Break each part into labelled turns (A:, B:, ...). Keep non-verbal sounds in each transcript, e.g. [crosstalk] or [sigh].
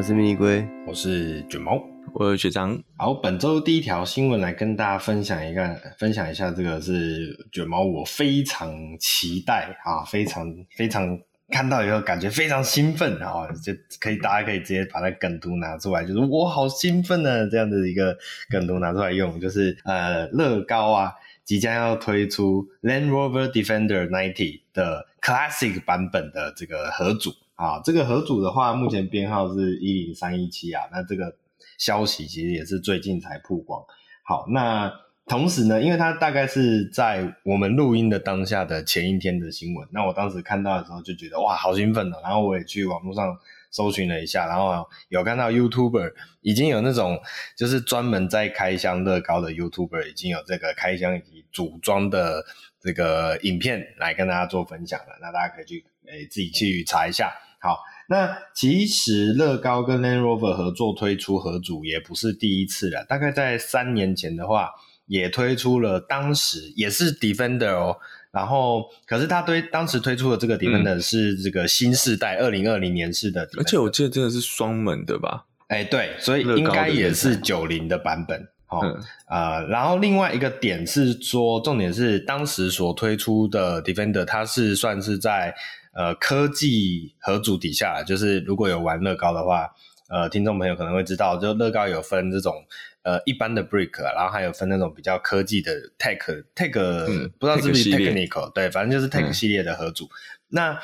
A: 我是蜜龟，
B: 我是卷毛，
C: 我是学长。
B: 好，本周第一条新闻来跟大家分享一个，分享一下这个是卷毛，我非常期待啊，非常非常看到以后感觉非常兴奋啊，就可以大家可以直接把那梗图拿出来，就是我好兴奋呢，这样的一个梗图拿出来用，就是呃乐高啊即将要推出 Land Rover Defender 90的 Classic 版本的这个合组。啊，这个合组的话，目前编号是一零三一七啊。那这个消息其实也是最近才曝光。好，那同时呢，因为它大概是在我们录音的当下的前一天的新闻。那我当时看到的时候就觉得哇，好兴奋哦。然后我也去网络上搜寻了一下，然后有看到 YouTuber 已经有那种就是专门在开箱乐高的 YouTuber 已经有这个开箱以及组装的这个影片来跟大家做分享了。那大家可以去诶自己去查一下。好，那其实乐高跟 Land Rover 合作推出合组也不是第一次了，大概在三年前的话，也推出了，当时也是 Defender 哦，然后可是他对当时推出的这个 Defender 是这个新世代二零二零年式的，
C: 而且我记得这个是双门的吧？
B: 哎，对，所以应该也是九零的版本。好，嗯、呃，然后另外一个点是说，重点是当时所推出的 Defender，它是算是在。呃，科技合组底下，就是如果有玩乐高的话，呃，听众朋友可能会知道，就乐高有分这种呃一般的 brick，然后还有分那种比较科技的 tech tech，嗯，不知道是不是 technical，对，反正就是 tech 系列的合组。嗯、那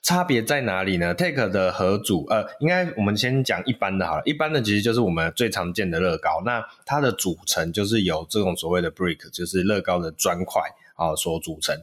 B: 差别在哪里呢？tech 的合组，呃，应该我们先讲一般的好了，一般的其实就是我们最常见的乐高，那它的组成就是由这种所谓的 brick，就是乐高的砖块啊所组成。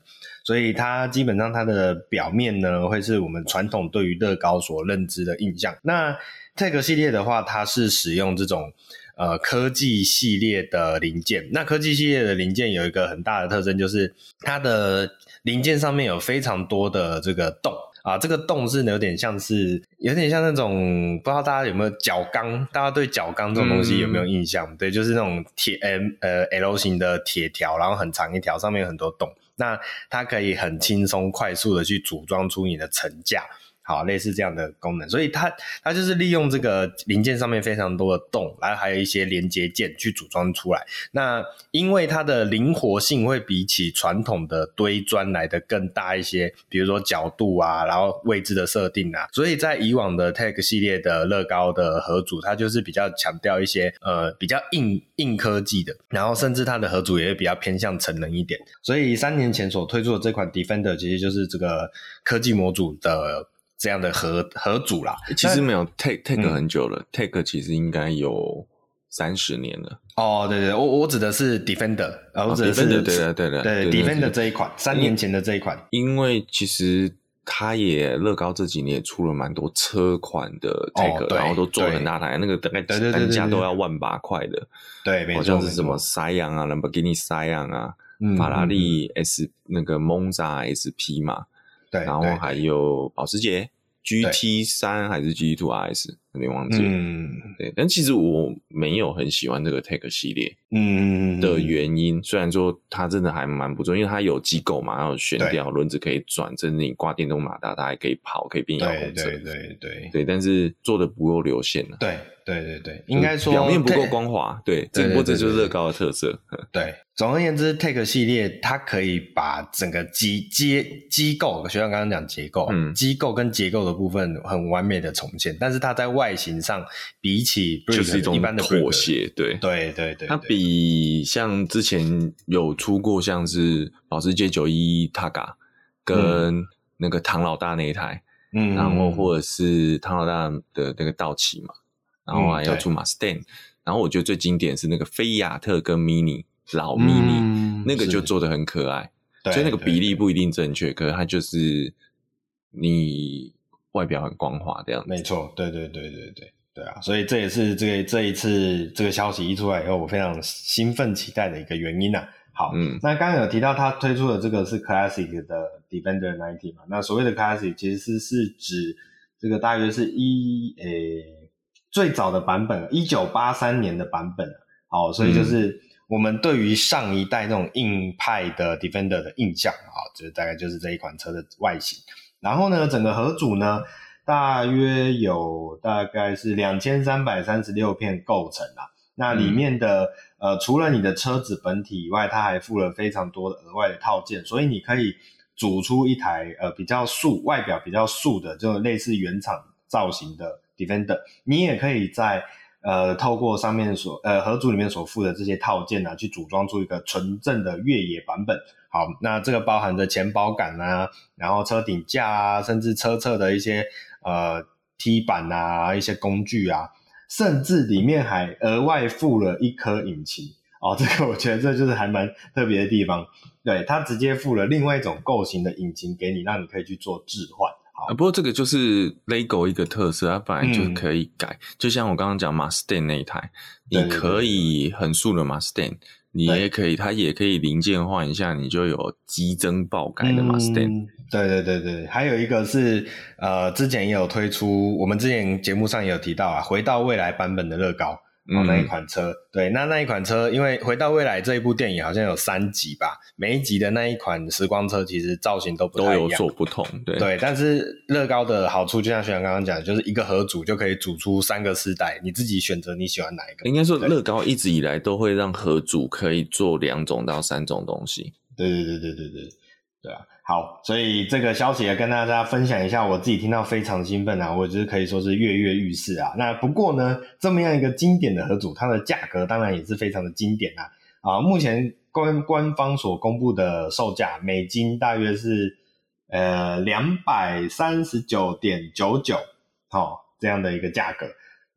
B: 所以它基本上它的表面呢，会是我们传统对于乐高所认知的印象。那这个系列的话，它是使用这种呃科技系列的零件。那科技系列的零件有一个很大的特征，就是它的零件上面有非常多的这个洞啊。这个洞是有点像是有点像那种，不知道大家有没有角钢？大家对角钢这种东西有没有印象？嗯、对，就是那种铁 M 呃 L 型的铁条，然后很长一条，上面有很多洞。那它可以很轻松、快速的去组装出你的层架，好，类似这样的功能。所以它它就是利用这个零件上面非常多的洞，然后还有一些连接件去组装出来。那因为它的灵活性会比起传统的堆砖来的更大一些，比如说角度啊，然后位置的设定啊，所以在以往的 Tech 系列的乐高的盒组，它就是比较强调一些呃比较硬硬科技的，然后甚至它的盒组也会比较偏向成人一点。所以三年前所推出的这款 Defender 其实就是这个科技模组的。这样的合合组啦，
C: 其实没有 take take 很久了，嗯，take 其实应该有三十年了。
B: 哦，对对，我我指的是 Defender，啊，我指的是
C: Defender，对对对
B: 对对 Defender 这一款，三年前的这一款。
C: 因为其实它也乐高这几年也出了蛮多车款的 take，然后都做了很大台，那个大概单价都要万八块的。
B: 对，没错，
C: 好像是什么 Scion 啊，Lamborghini Scion 啊，法拉利 S 那个 Monza SP 嘛。对，然后还有保时捷 GT 三还是 GT Two RS，有点忘记了。嗯，对，但其实我没有很喜欢这个 Take 系列，嗯的原因，虽然说它真的还蛮不错，因为它有机构嘛，然后悬吊轮子可以转，甚至你挂电动马达，它还可以跑，可以变遥控车。对对对对，但是做的不够流线了。
B: 对对对对，应该说
C: 表面不够光滑。对，这或者就是乐高的特色。[laughs]
B: 对。总而言之，Take 系列它可以把整个机结机构，学长刚刚讲结构，嗯，机构跟结构的部分很完美的重现，但是它在外形上比起
C: 就是一种妥协，对。
B: 对对对，
C: 它比像之前有出过像是保时捷九一 Targa 跟那个唐老大那一台，嗯，然后或者是唐老大的那个道奇嘛，然后还要出 Mustang，然后我觉得最经典是那个菲亚特跟 Mini。老 mini、嗯、那个就做的很可爱，所以那个比例不一定正确，可是它就是你外表很光滑这样。
B: 没错，对对对对对对啊！所以这也是这个这一次这个消息一出来以后，我非常兴奋期待的一个原因呐、啊。好，嗯，那刚刚有提到它推出的这个是 Classic 的 Defender 90嘛？那所谓的 Classic 其实是是指这个大约是一诶、欸、最早的版本，一九八三年的版本。好，所以就是。嗯我们对于上一代那种硬派的 Defender 的印象啊，就是大概就是这一款车的外形。然后呢，整个合组呢，大约有大概是两千三百三十六片构成啦。那里面的、呃，除了你的车子本体以外，它还附了非常多的额外的套件，所以你可以组出一台呃比较素、外表比较素的，就类似原厂造型的 Defender。你也可以在呃透过上面所呃盒组里面所附的这些套件啊，去组装出一个纯正的越野版本。好，那这个包含着前包杆啊，然后车顶架啊，甚至车侧的一些呃梯板啊，一些工具啊。甚至里面还额外附了一颗引擎哦，这个我觉得这就是还蛮特别的地方。对，它直接附了另外一种构型的引擎给你，让你可以去做置换。啊，
C: 不过这个就是 LEGO 一个特色，它本来就可以改。嗯、就像我刚刚讲 Mustang 那一台，你可以很素的 Mustang。你也可以，它也可以零件换一下，你就有激增爆改的 Mustang。
B: 嗯，对对对对，还有一个是呃，之前也有推出，我们之前节目上也有提到啊，回到未来版本的乐高。哦，那一款车，嗯、对，那那一款车，因为回到未来这一部电影好像有三集吧，每一集的那一款时光车其实造型都不太一样，
C: 都有所不同，对
B: 对。但是乐高的好处，就像学长刚刚讲，就是一个盒组就可以组出三个世代，你自己选择你喜欢哪一个。
C: 应该说，乐高一直以来都会让盒组可以做两种到三种东西。
B: 对对对对对对，对啊。好，所以这个消息也跟大家分享一下，我自己听到非常兴奋啊，我觉得可以说是跃跃欲试啊。那不过呢，这么样一个经典的盒组，它的价格当然也是非常的经典啊。啊，目前官官方所公布的售价，美金大约是呃两百三十九点九九，好，这样的一个价格。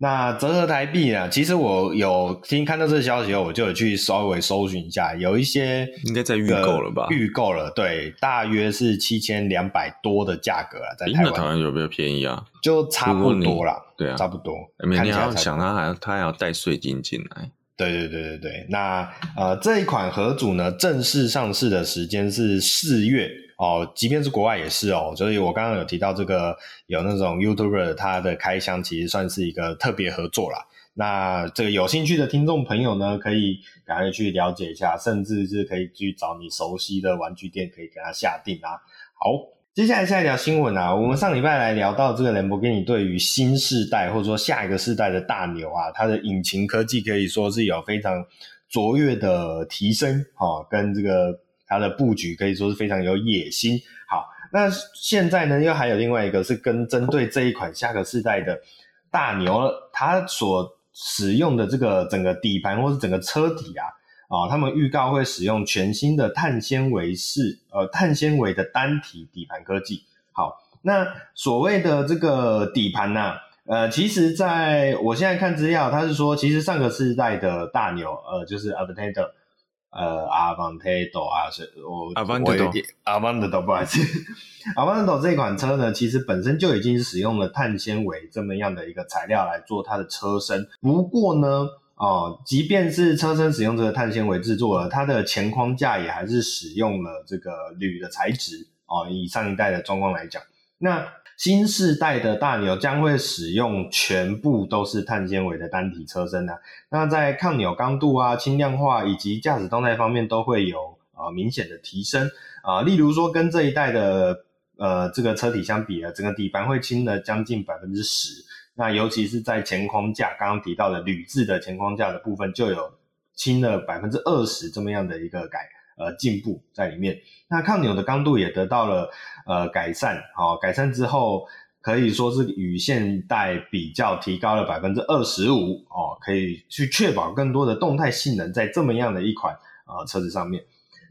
B: 那折合台币呢？其实我有听看到这个消息后，我就有去稍微搜寻一下，有一些
C: 应该在预购了吧？
B: 预购了，对，大约是七千两百多的价格啊，在台湾。
C: 那台湾有没有便宜啊？
B: 就差不多啦，
C: 对啊，
B: 差不多。
C: 你还要想，他还他还要带税金进来。
B: 对对对对对。那呃，这一款盒组呢，正式上市的时间是四月。哦，即便是国外也是哦，所以我刚刚有提到这个有那种 YouTuber 他的开箱，其实算是一个特别合作啦。那这个有兴趣的听众朋友呢，可以赶快去了解一下，甚至是可以去找你熟悉的玩具店，可以给他下订啊。好，接下来下一条新闻啊，我们上礼拜来聊到这个兰博基尼对于新世代或者说下一个世代的大牛啊，它的引擎科技可以说是有非常卓越的提升，哈，跟这个。它的布局可以说是非常有野心。好，那现在呢，又还有另外一个是跟针对这一款下个世代的大牛，它所使用的这个整个底盘或是整个车体啊，啊，他们预告会使用全新的碳纤维式呃碳纤维的单体底盘科技。好，那所谓的这个底盘呢，呃，其实在我现在看资料，它是说其实上个世代的大牛，呃，就是 Aventador 呃，Aventador 啊，是我 Aventador，Aventador 不好意思，Aventador 这款车呢，其实本身就已经使用了碳纤维这么样的一个材料来做它的车身。不过呢，哦，即便是车身使用这个碳纤维制作了，它的前框架也还是使用了这个铝的材质。哦，以上一代的状况来讲，那。新世代的大牛将会使用全部都是碳纤维的单体车身呢、那在抗扭刚度啊、轻量化以及驾驶动态方面都会有呃明显的提升啊、例如说，跟这一代的呃这个车体相比啊，整个底盘会轻了将近百分之十。那尤其是在前框架，刚刚提到的铝制的前框架的部分，就有轻了百分之二十这么样的一个改。呃，进步在里面。那抗扭的刚度也得到了呃改善，好、哦，改善之后可以说是与现代比较提高了百分之二十五哦，可以去确保更多的动态性能在这么样的一款呃车子上面。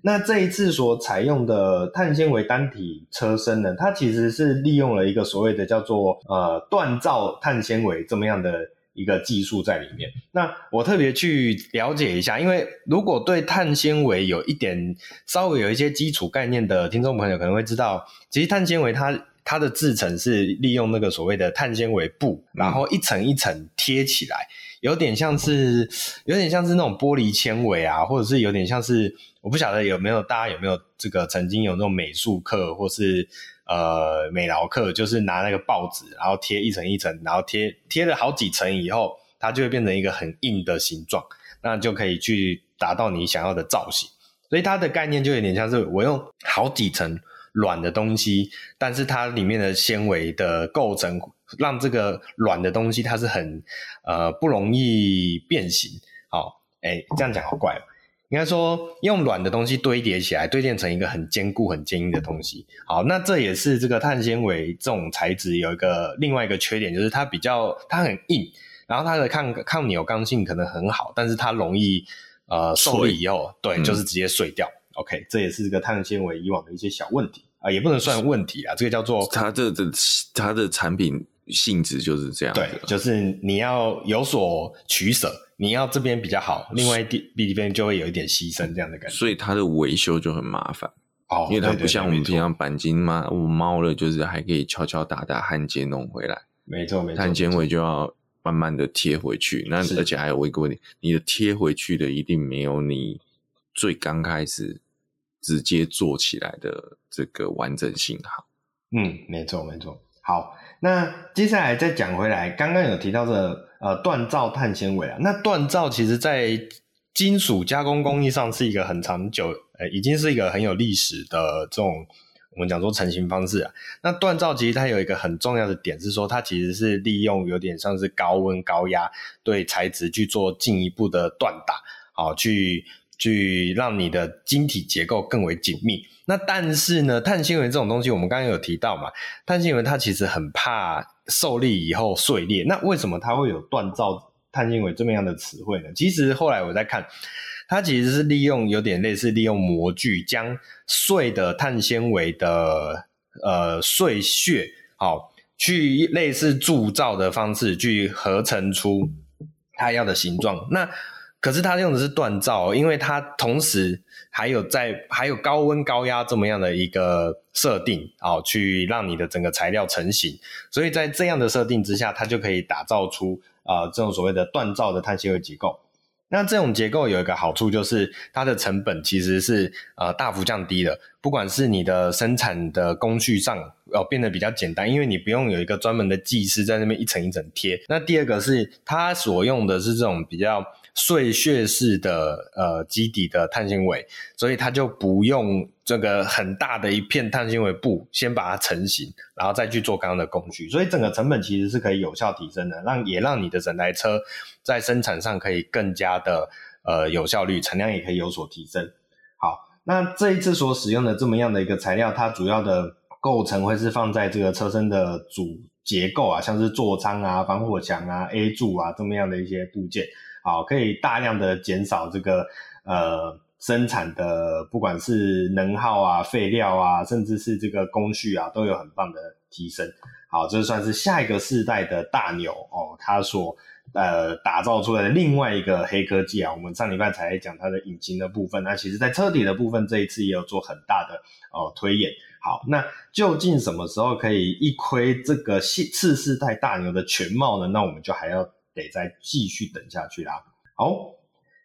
B: 那这一次所采用的碳纤维单体车身呢，它其实是利用了一个所谓的叫做呃锻造碳纤维这么样的。一个技术在里面，那我特别去了解一下，因为如果对碳纤维有一点稍微有一些基础概念的听众朋友可能会知道，其实碳纤维它它的制成是利用那个所谓的碳纤维布，然后一层一层贴起来，有点像是有点像是那种玻璃纤维啊，或者是有点像是我不晓得有没有大家有没有这个曾经有那种美术课或是。呃，美劳课就是拿那个报纸，然后贴一层一层，然后贴贴了好几层以后，它就会变成一个很硬的形状，那就可以去达到你想要的造型。所以它的概念就有点像是我用好几层软的东西，但是它里面的纤维的构成让这个软的东西它是很呃不容易变形。好，哎，这样讲好怪哦。应该说用软的东西堆叠起来，堆叠成一个很坚固、很坚硬的东西。好，那这也是这个碳纤维这种材质有一个另外一个缺点，就是它比较它很硬，然后它的抗抗扭刚性可能很好，但是它容易呃受力以后，对，就是直接碎掉。嗯 OK，这也是这个碳纤维以往的一些小问题啊，也不能算问题啊，这个叫做
C: 它这这它的产品性质就是这样，
B: 对，就是你要有所取舍，你要这边比较好，另外一边就会有一点牺牲这样的感觉，
C: 所以它的维修就很麻烦哦，因为它不像我们平常钣金嘛，我猫了就是还可以敲敲打打焊接弄回来，
B: 没错没错，
C: 碳纤维就要慢慢的贴回去，那而且还有一个问题，你的贴回去的一定没有你最刚开始。直接做起来的这个完整性好，
B: 嗯，没错没错。好，那接下来再讲回来，刚刚有提到的呃锻造碳纤维啊，那锻造其实在金属加工工艺上是一个很长久，呃，已经是一个很有历史的这种我们讲说成型方式啊。那锻造其实它有一个很重要的点是说，它其实是利用有点像是高温高压对材质去做进一步的锻打，好去。去让你的晶体结构更为紧密。那但是呢，碳纤维这种东西，我们刚刚有提到嘛，碳纤维它其实很怕受力以后碎裂。那为什么它会有锻造碳纤维这么样的词汇呢？其实后来我在看，它其实是利用有点类似利用模具，将碎的碳纤维的呃碎屑，好，去类似铸造的方式去合成出它要的形状。那可是它用的是锻造，因为它同时还有在还有高温高压这么样的一个设定哦，去让你的整个材料成型。所以在这样的设定之下，它就可以打造出啊、这种所谓的锻造的碳纤维结构。那这种结构有一个好处，就是它的成本其实是呃大幅降低的。不管是你的生产的工序上哦变得比较简单，因为你不用有一个专门的技师在那边一层一层贴。那第二个是它所用的是这种比较。碎屑式的呃基底的碳纤维，所以它就不用这个很大的一片碳纤维布先把它成型，然后再去做刚刚的工序，所以整个成本其实是可以有效提升的，让也让你的整台车在生产上可以更加的呃有效率，产量也可以有所提升。好，那这一次所使用的这么样的一个材料，它主要的构成会是放在这个车身的主结构啊，像是座舱啊、防火墙啊、A 柱啊这么样的一些部件。好，可以大量的减少这个呃生产的，不管是能耗啊、废料啊，甚至是这个工序啊，都有很棒的提升。好，这算是下一个世代的大牛哦，它所呃打造出来的另外一个黑科技啊。我们上礼拜才讲它的引擎的部分，那其实在车底的部分这一次也有做很大的哦推演。好，那究竟什么时候可以一窥这个次世代大牛的全貌呢？那我们就还要。得再继续等下去啦。好，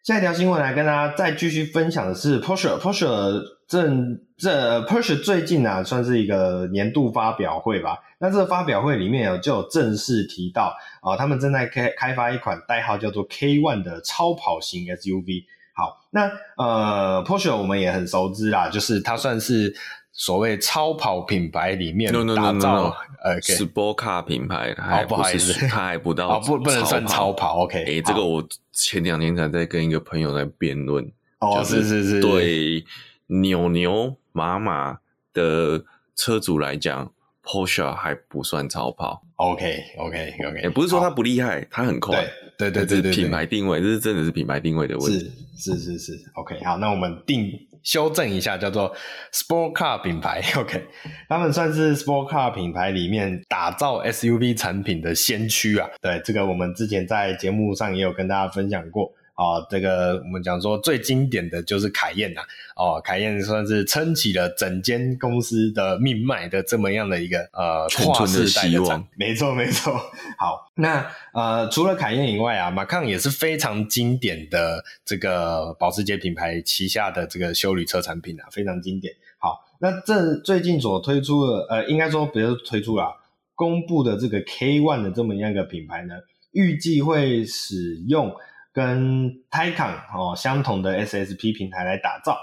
B: 下一条新闻来跟大家再继续分享的是 Porsche。Porsche 正这 Porsche 最近啊，算是一个年度发表会吧。那这个发表会里面有就有正式提到啊，他们正在开开发一款代号叫做 K1 的超跑型 SUV。好，那呃 Porsche 我们也很熟知啦，就是它算是。所谓超跑品牌里面打造呃
C: ，Sport Car 品牌，
B: 哦，不好意思，
C: 它还不到 [laughs] 哦，
B: 不不能算超跑，OK，
C: 诶，这个我前两天才在跟一个朋友在辩论，
B: 哦，是是是，
C: 对牛牛马马的车主来讲，Porsche 还不算超跑
B: ，OK OK OK，
C: 也不是说它不厉害，它很快，
B: 对对对对，
C: 品牌定位，这是真的是品牌定位的问题，
B: 是是是是，OK，好，那我们定。修正一下，叫做 Sport Car 品牌，[laughs] OK，他们算是 Sport Car 品牌里面打造 SUV 产品的先驱啊。对，这个我们之前在节目上也有跟大家分享过。哦，这个我们讲说最经典的就是凯宴呐，哦，凯宴算是撑起了整间公司的命脉的这么样的一个呃跨世代的产，没错没错。好，那呃除了凯宴以外啊，马康也是非常经典的这个保时捷品牌旗下的这个修旅车产品啊，非常经典。好，那这最近所推出的呃，应该说不是推出了，公布的这个 K One 的这么样一个品牌呢，预计会使用。跟 Taycan 哦相同的 SSP 平台来打造，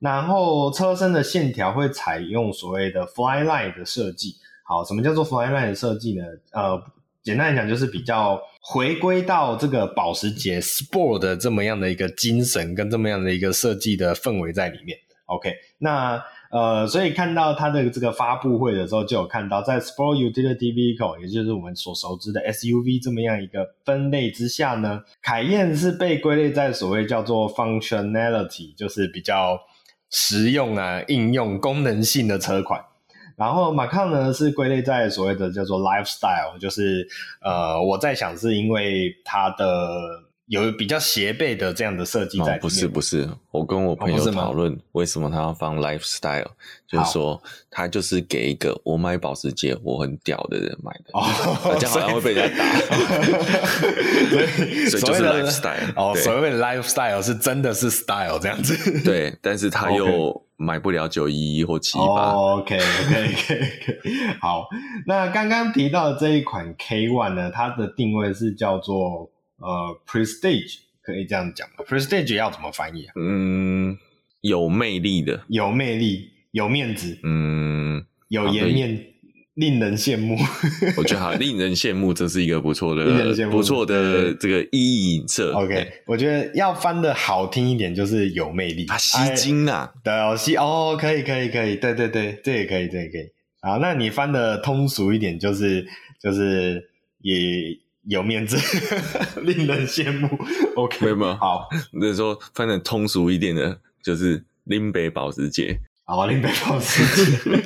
B: 然后车身的线条会采用所谓的 Flyline 的设计。好，什么叫做 Flyline 的设计呢？呃，简单来讲就是比较回归到这个保时捷 Sport 的这么样的一个精神跟这么样的一个设计的氛围在里面。OK，那。呃，所以看到它的这个发布会的时候，就有看到在 Sport Utility Vehicle，也就是我们所熟知的 SUV 这么样一个分类之下呢，凯宴是被归类在所谓叫做 Functionality，就是比较实用啊、应用功能性的车款。然后 Macan 呢是归类在所谓的叫做 Lifestyle，就是呃，我在想是因为它的。有比较斜背的这样的设计在。
C: 不是不是，我跟我朋友讨论为什么他要放 lifestyle，就是说他就是给一个我买保时捷我很屌的人买的，哦，[laughs] 这样好像会被人家打。所以 [laughs] 就是 lifestyle
B: 哦，所谓的 lifestyle 是真的是 style 这样子。[laughs]
C: 对，但是他又买不了九一一或七八。
B: 哦，OK OK OK，好，那刚刚提到的这一款 K One 呢，它的定位是叫做。呃，Prestige 可以这样讲吗？Prestige 要怎么翻译啊？
C: 嗯，有魅力的，
B: 有魅力，有面子，
C: 嗯，
B: 有颜面，令人羡慕。[laughs]
C: 我觉得好，令人羡慕，这是一个不错的、不错的这个意义色。
B: OK，我觉得要翻的好听一点，就是有魅力。
C: 啊，吸睛啊，
B: 对哦，吸哦，可以，可以，可以，对对对，这也可以，这也可以。好，那你翻的通俗一点，就是就是也。有面子，[laughs] 令人羡慕。OK，
C: 没有
B: 好，
C: 那说翻成通俗一点的，就是林北保时捷。
B: 好，林北保时捷，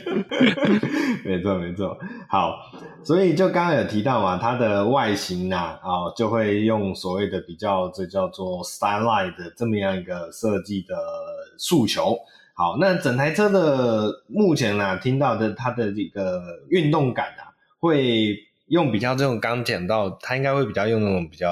B: [laughs] 没错没错。好，所以就刚刚有提到嘛，它的外形啊，啊，就会用所谓的比较，这叫做 Styline 的这么样一个设计的诉求。好，那整台车的目前啊，听到的它的这个运动感啊，会。用比较这种刚讲到，它应该会比较用那种比较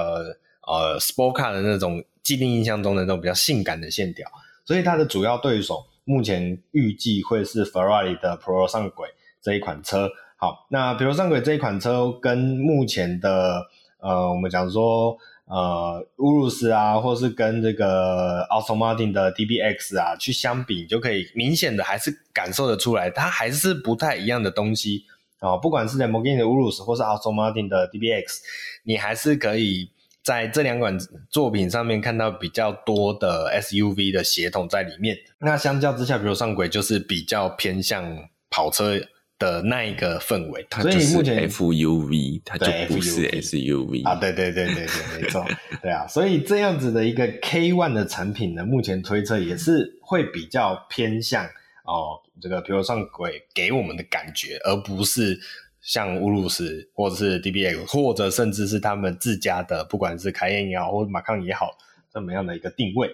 B: 呃 sport car 的那种既定印象中的那种比较性感的线条，所以它的主要对手目前预计会是 Ferrari 的 Pro 上轨这一款车。好，那 Pro 上轨这一款车跟目前的呃我们讲说呃乌鲁斯啊，或是跟这个 Aston Martin 的 DBX 啊去相比，就可以明显的还是感受得出来，它还是不太一样的东西。哦，不管是 Lamborghini 的 Urus 或是 Aston Martin 的 DBX，你还是可以在这两款作品上面看到比较多的 SUV 的协同在里面。那相较之下，比如上轨就是比较偏向跑车的那一个氛围，
C: 它就是 FUV，它就不是 SUV
B: 啊。对对对对对，没错，对啊。所以这样子的一个 K One 的产品呢，目前推测也是会比较偏向哦。这个，比如上轨给我们的感觉，而不是像乌鲁斯或者是 DBX，或者甚至是他们自家的，不管是凯宴也好，或者马康也好，这么样的一个定位。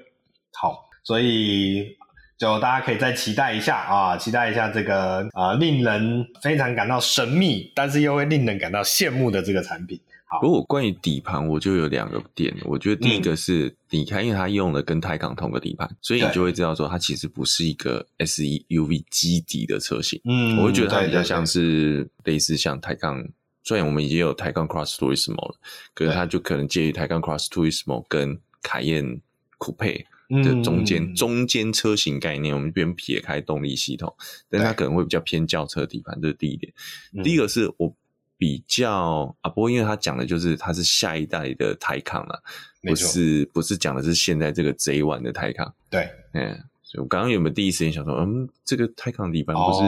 B: 好，所以就大家可以再期待一下啊，期待一下这个啊，令人非常感到神秘，但是又会令人感到羡慕的这个产品。
C: 如果关于底盘，我就有两个点。我觉得第一个是你看，因为它用了跟泰康同个底盘，所以你就会知道说它其实不是一个 SUV 基底的车型。嗯，我会觉得它比较像是类似像泰康，虽然我们已经有泰康 Cross Turismo 了，可是它就可能介于泰康 Cross Turismo 跟凯宴 Coupe 的中间中间车型概念。我们边撇开动力系统，但它可能会比较偏轿车底盘，这是第一点。第一个是我。比较啊，不过因为他讲的就是他是下一代的泰康啊，不是不是讲的是现在这个 J1 的泰康。
B: 对，
C: 嗯，所以我刚刚有没有第一时间想说，嗯，这个泰康底盘不是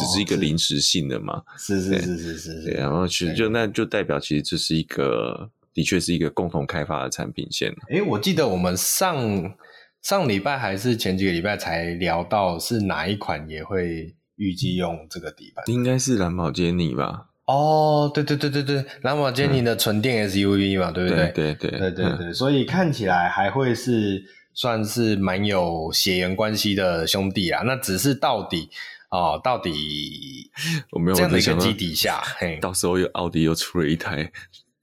C: 只是一个临时性的吗？
B: 是是是是是是。
C: 然后其实就那就代表其实这是一个的确是一个共同开发的产品线。
B: 诶，我记得我们上上礼拜还是前几个礼拜才聊到是哪一款也会预计用这个底盘，
C: 应该是蓝宝坚尼吧。
B: 哦，对对对对对，兰博基尼的纯电 SUV 嘛，嗯、对不对？
C: 对对对
B: 对对对，所以看起来还会是算是蛮有血缘关系的兄弟啊。那只是到底哦，到底 [laughs] 我没有这样的一个基底下，嘿，
C: 到时候又奥迪又出了一台，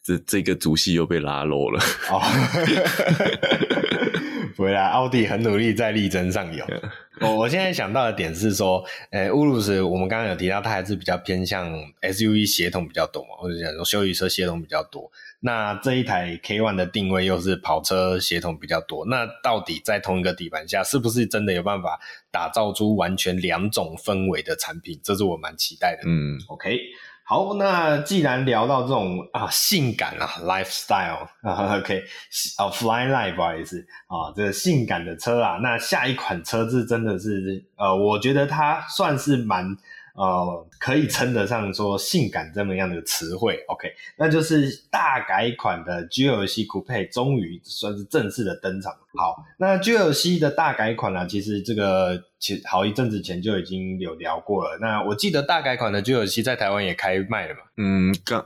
C: 这这个主系又被拉漏了。哦，[laughs]
B: 不会啦，奥迪很努力在力争上游。我我现在想到的点是说，呃，乌鲁斯我们刚刚有提到，它还是比较偏向 SUV 协同比较多嘛，或者讲说休旅车协同比较多。那这一台 K One 的定位又是跑车协同比较多，那到底在同一个底盘下，是不是真的有办法打造出完全两种氛围的产品？这是我蛮期待的。嗯，OK。好，那既然聊到这种啊性感啊 lifestyle 啊，OK，啊，fly life，不好意思啊，这性感的车啊，那下一款车子真的是呃，我觉得它算是蛮。呃，可以称得上说性感这么样的词汇，OK，那就是大改款的 GLC Coupe 终于算是正式的登场。好，那 GLC 的大改款呢、啊，其实这个其好一阵子前就已经有聊过了。那我记得大改款的 GLC 在台湾也开卖了嘛？
C: 嗯，刚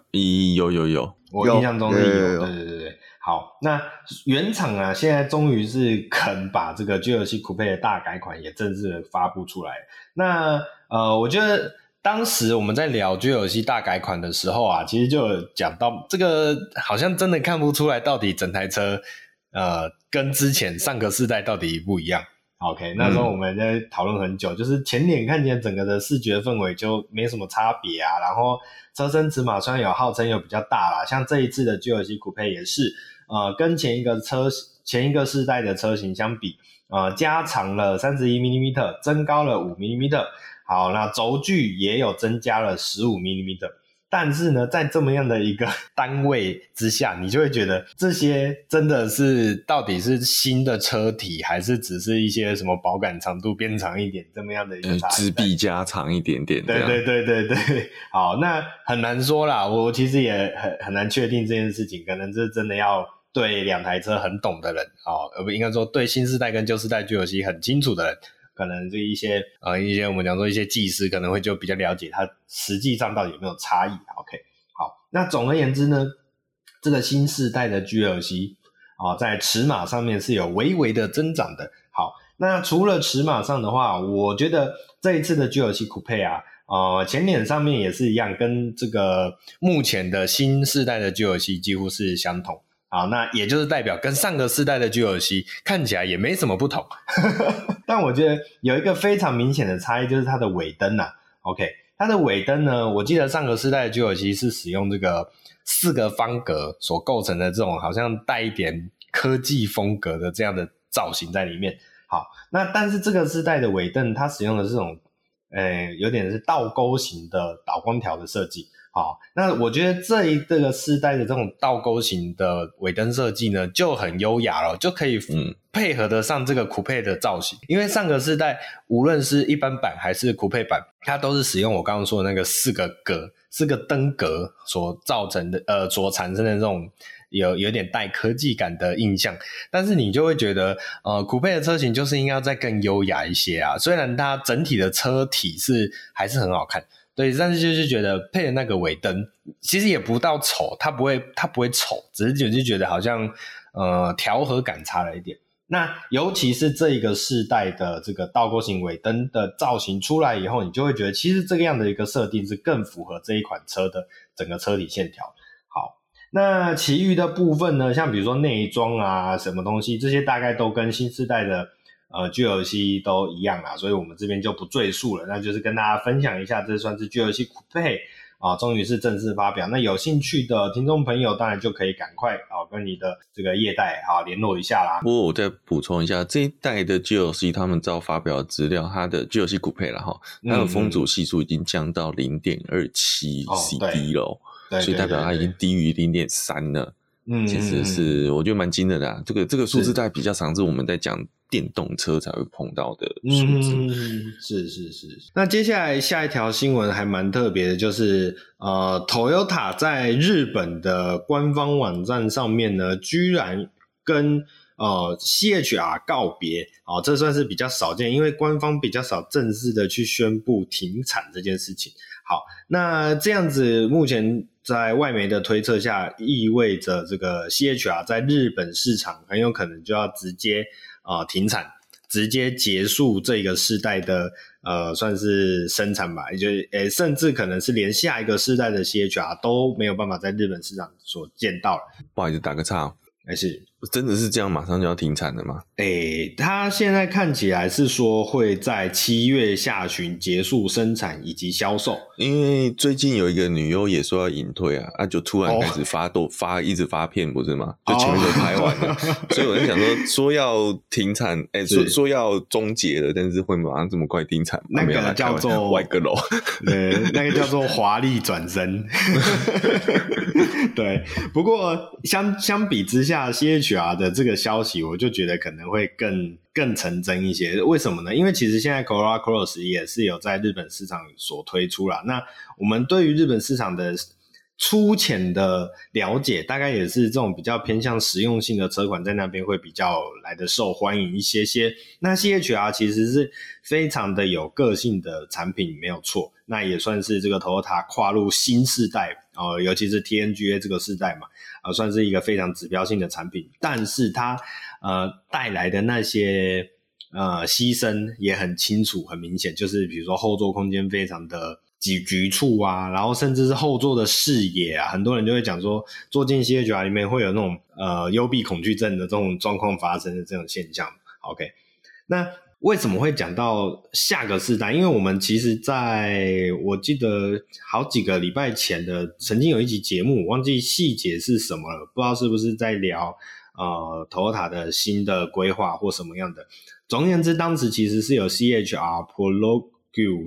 C: 有有有，
B: 我印象中是有，有，有，有，对对对对。好，那原厂啊，现在终于是肯把这个 GLC Coupe 的大改款也正式的发布出来。那呃，我觉得当时我们在聊 GLC 大改款的时候啊，其实就有讲到这个，好像真的看不出来到底整台车呃跟之前上个世代到底不一样。OK，那时候我们在讨论很久，嗯、就是前脸看起来整个的视觉氛围就没什么差别啊，然后车身尺码虽然有号称有比较大啦，像这一次的 GLC Coupe 也是。呃，跟前一个车前一个世代的车型相比，呃，加长了三十一 mm，增高了五 mm。好，那轴距也有增加了十五 mm。但是呢，在这么样的一个 [laughs] 单位之下，你就会觉得这些真的是到底是新的车体，还是只是一些什么保杆长度变长一点这么样的一个差？
C: 支臂加长一点点。
B: 对对对对对。好，那很难说啦，我其实也很很难确定这件事情，可能这真的要。对两台车很懂的人啊，而不应该说对新世代跟旧世代 GLC 很清楚的人，可能这一些呃一些我们讲说一些技师可能会就比较了解它实际上到底有没有差异。OK，好，那总而言之呢，这个新世代的 GLC 啊，在尺码上面是有微微的增长的。好，那除了尺码上的话，我觉得这一次的 GLC Coupe 啊，呃，前脸上面也是一样，跟这个目前的新世代的 GLC 几乎是相同。好，那也就是代表跟上个世代的 GLC 看起来也没什么不同，[laughs] 但我觉得有一个非常明显的差异，就是它的尾灯呐。OK，它的尾灯呢，我记得上个世代的 GLC 是使用这个四个方格所构成的这种好像带一点科技风格的这样的造型在里面。好，那但是这个世代的尾灯它使用的这种，呃，有点是倒钩型的导光条的设计。好，那我觉得这一这个世代的这种倒钩型的尾灯设计呢，就很优雅了，就可以配合得上这个 Coupe 的造型。因为上个世代无论是一般版还是 Coupe 版，它都是使用我刚刚说的那个四个格、四个灯格所造成的，呃，所产生的这种有有点带科技感的印象。但是你就会觉得，呃，Coupe 的车型就是应该要再更优雅一些啊。虽然它整体的车体是还是很好看。对，但是就是觉得配的那个尾灯，其实也不到丑，它不会，它不会丑，只是就是觉得好像呃调和感差了一点。那尤其是这一个世代的这个倒钩型尾灯的造型出来以后，你就会觉得其实这个样的一个设定是更符合这一款车的整个车体线条。好，那其余的部分呢，像比如说内装啊，什么东西，这些大概都跟新世代的。呃，GLC 都一样啦，所以我们这边就不赘述了。那就是跟大家分享一下，这算是 GLC Coupe 啊，终于是正式发表。那有兴趣的听众朋友，当然就可以赶快啊，跟你的这个业代啊联络一下啦。
C: 不过我再补充一下，这一代的 GLC 他们照发表的资料，它的 GLC Coupe 了哈，它的风阻系数已经降到零点二七 CD 了，所以代表它已经低于零点三了。嗯，其实是我觉得蛮惊人的啊。这个这个数字在比较常是我们在讲。电动车才会碰到的数字。
B: 嗯，是是是。那接下来下一条新闻还蛮特别的，就是呃，Toyota 在日本的官方网站上面呢，居然跟呃 CHR 告别啊，呃，这算是比较少见，因为官方比较少正式的去宣布停产这件事情。好，那这样子目前在外媒的推测下，意味着这个 CHR 在日本市场很有可能就要直接。啊、呃，停产，直接结束这个世代的呃，算是生产吧，也就诶、欸，甚至可能是连下一个世代的 CHR 都没有办法在日本市场所见到了。
C: 不好意思，打个岔，
B: 还是
C: 真的是这样，马上就要停产了吗？
B: 诶、欸，它现在看起来是说会在七月下旬结束生产以及销售。
C: 因为最近有一个女优也说要隐退啊，啊，就突然开始发都、oh. [laughs] 发一直发片，不是吗？就前面都拍完了，oh. [laughs] 所以我在想说，说要停产，哎、欸，说说要终结了，但是会马上这么快停产？
B: 那个叫做
C: 外阁楼，[laughs]
B: 对，那个叫做华丽转身。对，不过相相比之下的这个消息，我就觉得可能会更更成真一些。为什么呢？因为其实现在 Corolla Cross 也是有在日本市场所推出了。那我们对于日本市场的粗浅的了解，大概也是这种比较偏向实用性的车款，在那边会比较来的受欢迎一些些。那 CHR 其实是非常的有个性的产品，没有错。那也算是这个 Toyota 跨入新世代哦，尤其是 TNGA 这个世代嘛，啊，算是一个非常指标性的产品。但是它呃带来的那些呃牺牲也很清楚、很明显，就是比如说后座空间非常的。局局促啊，然后甚至是后座的视野啊，很多人就会讲说，坐进 CHR 里面会有那种呃幽闭恐惧症的这种状况发生的这种现象。OK，那为什么会讲到下个世代？因为我们其实在我记得好几个礼拜前的曾经有一集节目，忘记细节是什么了，不知道是不是在聊呃 Toyota 的新的规划或什么样的。总而言之，当时其实是有 CHR pro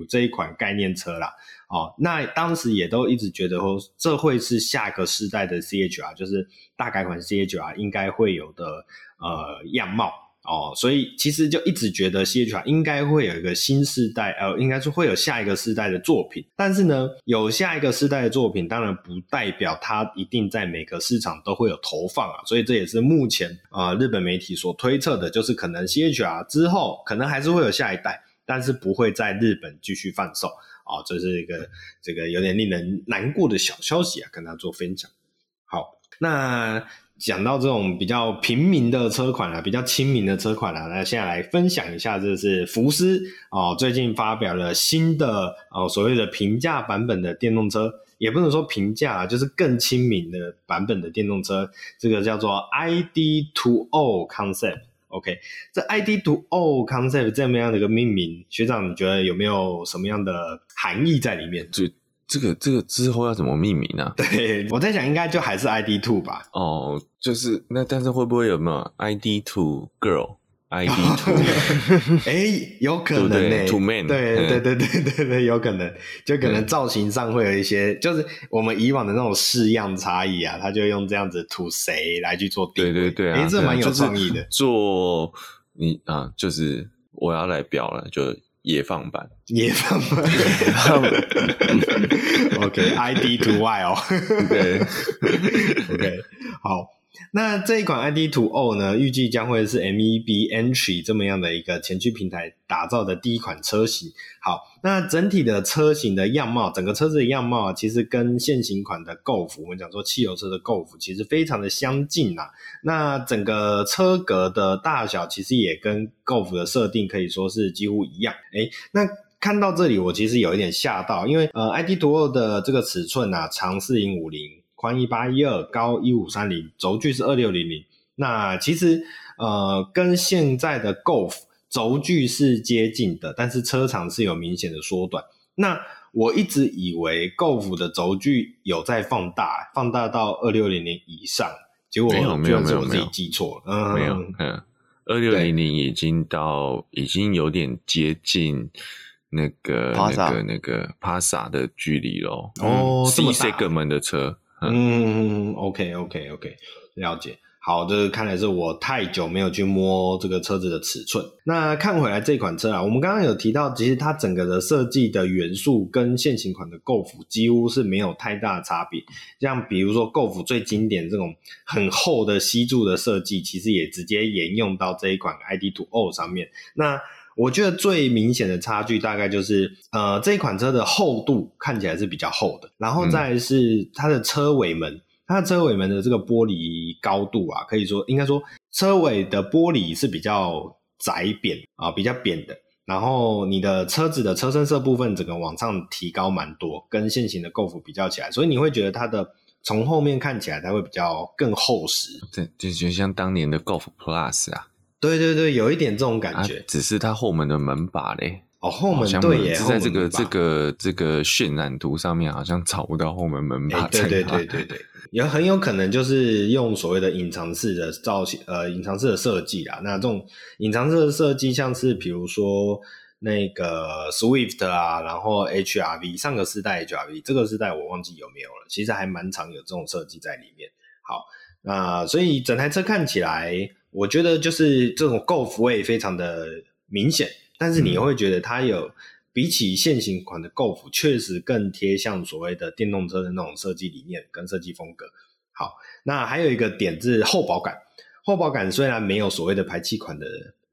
B: 这一款概念车啦，哦，那当时也都一直觉得说，这会是下个世代的 CHR，就是大改款 CHR 应该会有的呃样貌哦，所以其实就一直觉得 CHR 应该会有一个新世代，呃，应该是会有下一个世代的作品。但是呢，有下一个世代的作品，当然不代表它一定在每个市场都会有投放啊，所以这也是目前啊、日本媒体所推测的，就是可能 CHR 之后可能还是会有下一代。但是不会在日本继续贩售啊，这是一个这个有点令人难过的小消息啊，跟大家做分享。好，那讲到这种比较平民的车款啊，比较亲民的车款啊，那现在来分享一下，这是福斯哦，最近发表了新的哦所谓的平价版本的电动车，也不能说平价，就是更亲民的版本的电动车，这个叫做 ID.2O Concept。OK，这 ID.2O concept 这么样的一个命名，学长你觉得有没有什么样的含义在里面？
C: 就这个这个之后要怎么命名呢、啊？
B: 对，我在想应该就还是 ID to 吧。
C: 哦，就是那但是会不会有没有 ID.2 girl？ID two，[laughs]
B: 哎、欸，有可能呢、欸。
C: Two man，
B: 对对对对对对，有可能，就可能造型上会有一些，就是我们以往的那种式样差异啊，他就用这样子 to 谁来去做定位。
C: 对对对啊，
B: 哎、欸，这蛮有创意的。
C: 就是、做你啊，就是我要来表了，就野放版，
B: 野放版。[laughs] OK，ID two Y 哦。[laughs] 对，OK，好。那这一款 ID.2O O 呢，预计将会是 MEB Entry 这么样的一个前驱平台打造的第一款车型。好，那整体的车型的样貌，整个车子的样貌啊，其实跟现行款的 Golf，我们讲说汽油车的 Golf，其实非常的相近呐。那整个车格的大小，其实也跟 Golf 的设定可以说是几乎一样。诶，那看到这里，我其实有一点吓到，因为呃，ID.2O 的这个尺寸啊，长四零五零。宽一八一二，高一五三零，轴距是二六零零。那其实呃，跟现在的 Golf 轴距是接近的，但是车长是有明显的缩短。那我一直以为 Golf 的轴距有在放大，放大到二六零零以上，结果没有没有没有，我自己记错了，嗯，
C: 没有，嗯，二六零零已经到已经有点接近那个那个那个 Passa 的距离咯哦，C segment 的车。
B: 嗯，OK OK OK，了解。好，这个看来是我太久没有去摸这个车子的尺寸。那看回来这款车啊，我们刚刚有提到，其实它整个的设计的元素跟现行款的 Golf 几乎是没有太大差别。像比如说 Golf 最经典这种很厚的吸柱的设计，其实也直接沿用到这一款 ID.2O 上面。那我觉得最明显的差距大概就是，呃，这一款车的厚度看起来是比较厚的，然后再来是它的车尾门，嗯、它的车尾门的这个玻璃高度啊，可以说应该说车尾的玻璃是比较窄扁啊，比较扁的，然后你的车子的车身色部分整个往上提高蛮多，跟现行的 Golf 比较起来，所以你会觉得它的从后面看起来它会比较更厚实。
C: 对，就就像当年的 Golf Plus 啊。
B: 对对对，有一点这种感觉。
C: 啊、只是它后门的门把嘞。
B: 哦，后门对耶，
C: 是在这个这个这个渲染图上面好像找不到后门门把。
B: 对对对对对，也很有可能就是用所谓的隐藏式的造型，呃，隐藏式的设计啦。那这种隐藏式的设计，像是比如说那个 Swift 啊，然后 HRV 上个世代 HRV，这个世代我忘记有没有了。其实还蛮常有这种设计在里面。好，那所以整台车看起来，我觉得就是这种 Golf 味非常的明显。但是你会觉得它有比起现行款的 Golf 确实更贴向所谓的电动车的那种设计理念跟设计风格。好，那还有一个点是厚薄感，厚薄感虽然没有所谓的排气款的